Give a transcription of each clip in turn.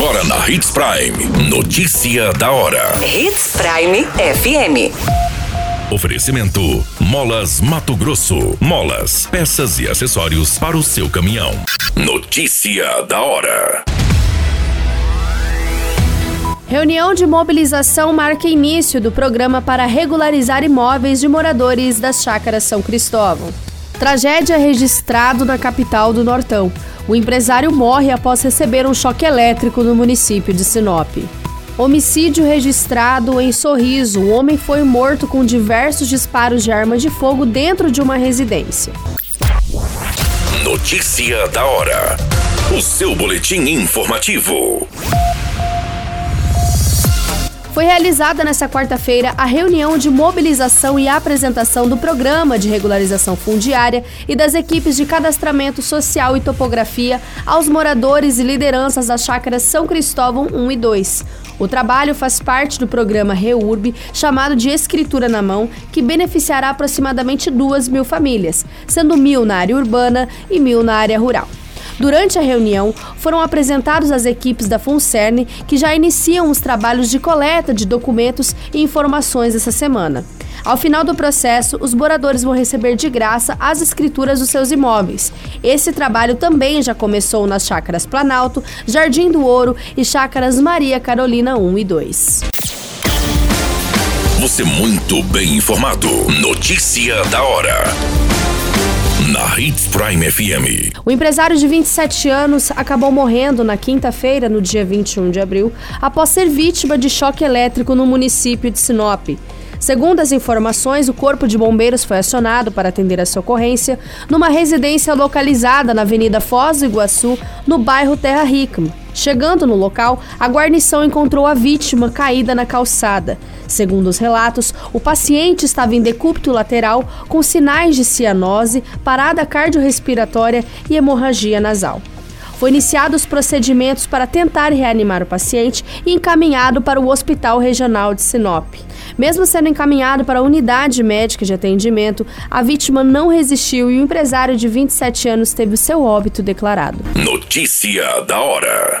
Agora na Hits Prime. Notícia da hora. Hits Prime FM. Oferecimento: Molas Mato Grosso. Molas, peças e acessórios para o seu caminhão. Notícia da hora. Reunião de mobilização marca início do programa para regularizar imóveis de moradores das chácaras São Cristóvão. Tragédia registrado na capital do Nortão. O empresário morre após receber um choque elétrico no município de Sinop. Homicídio registrado em Sorriso. Um homem foi morto com diversos disparos de arma de fogo dentro de uma residência. Notícia da hora. O seu boletim informativo. Foi realizada nesta quarta-feira a reunião de mobilização e apresentação do Programa de Regularização Fundiária e das equipes de cadastramento social e topografia aos moradores e lideranças das chácaras São Cristóvão 1 e 2. O trabalho faz parte do programa REURB, chamado de Escritura na Mão, que beneficiará aproximadamente duas mil famílias, sendo mil na área urbana e mil na área rural. Durante a reunião, foram apresentados as equipes da FUNCERN, que já iniciam os trabalhos de coleta de documentos e informações essa semana. Ao final do processo, os moradores vão receber de graça as escrituras dos seus imóveis. Esse trabalho também já começou nas chácaras Planalto, Jardim do Ouro e chácaras Maria Carolina 1 e 2. Você muito bem informado. Notícia da hora na Hits Prime FM. O empresário de 27 anos acabou morrendo na quinta-feira, no dia 21 de abril, após ser vítima de choque elétrico no município de Sinop. Segundo as informações, o Corpo de Bombeiros foi acionado para atender essa ocorrência numa residência localizada na Avenida Foz do Iguaçu, no bairro Terra Rica. Chegando no local, a guarnição encontrou a vítima caída na calçada. Segundo os relatos, o paciente estava em decúbito lateral com sinais de cianose, parada cardiorrespiratória e hemorragia nasal. Foi iniciados os procedimentos para tentar reanimar o paciente e encaminhado para o Hospital Regional de Sinop. Mesmo sendo encaminhado para a unidade médica de atendimento, a vítima não resistiu e o empresário de 27 anos teve o seu óbito declarado. Notícia da hora.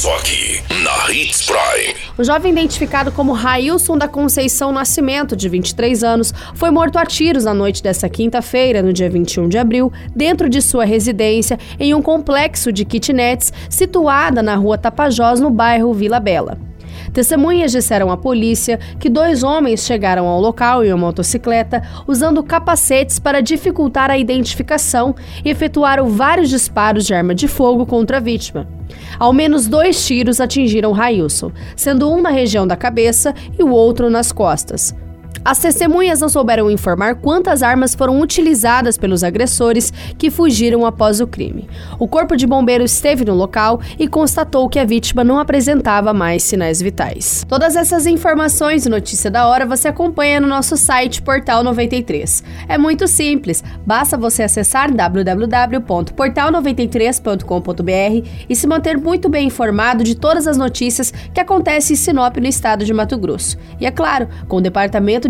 Só aqui, na Hits Prime. O jovem identificado como Railson da Conceição Nascimento, de 23 anos, foi morto a tiros na noite desta quinta-feira, no dia 21 de abril, dentro de sua residência, em um complexo de kitnets situada na rua Tapajós, no bairro Vila Bela. Testemunhas disseram à polícia que dois homens chegaram ao local em uma motocicleta usando capacetes para dificultar a identificação e efetuaram vários disparos de arma de fogo contra a vítima. Ao menos dois tiros atingiram Railson, sendo um na região da cabeça e o outro nas costas. As testemunhas não souberam informar quantas armas foram utilizadas pelos agressores que fugiram após o crime. O corpo de bombeiros esteve no local e constatou que a vítima não apresentava mais sinais vitais. Todas essas informações e notícia da hora você acompanha no nosso site Portal 93. É muito simples, basta você acessar www.portal93.com.br e se manter muito bem informado de todas as notícias que acontecem em Sinop no estado de Mato Grosso. E é claro, com o departamento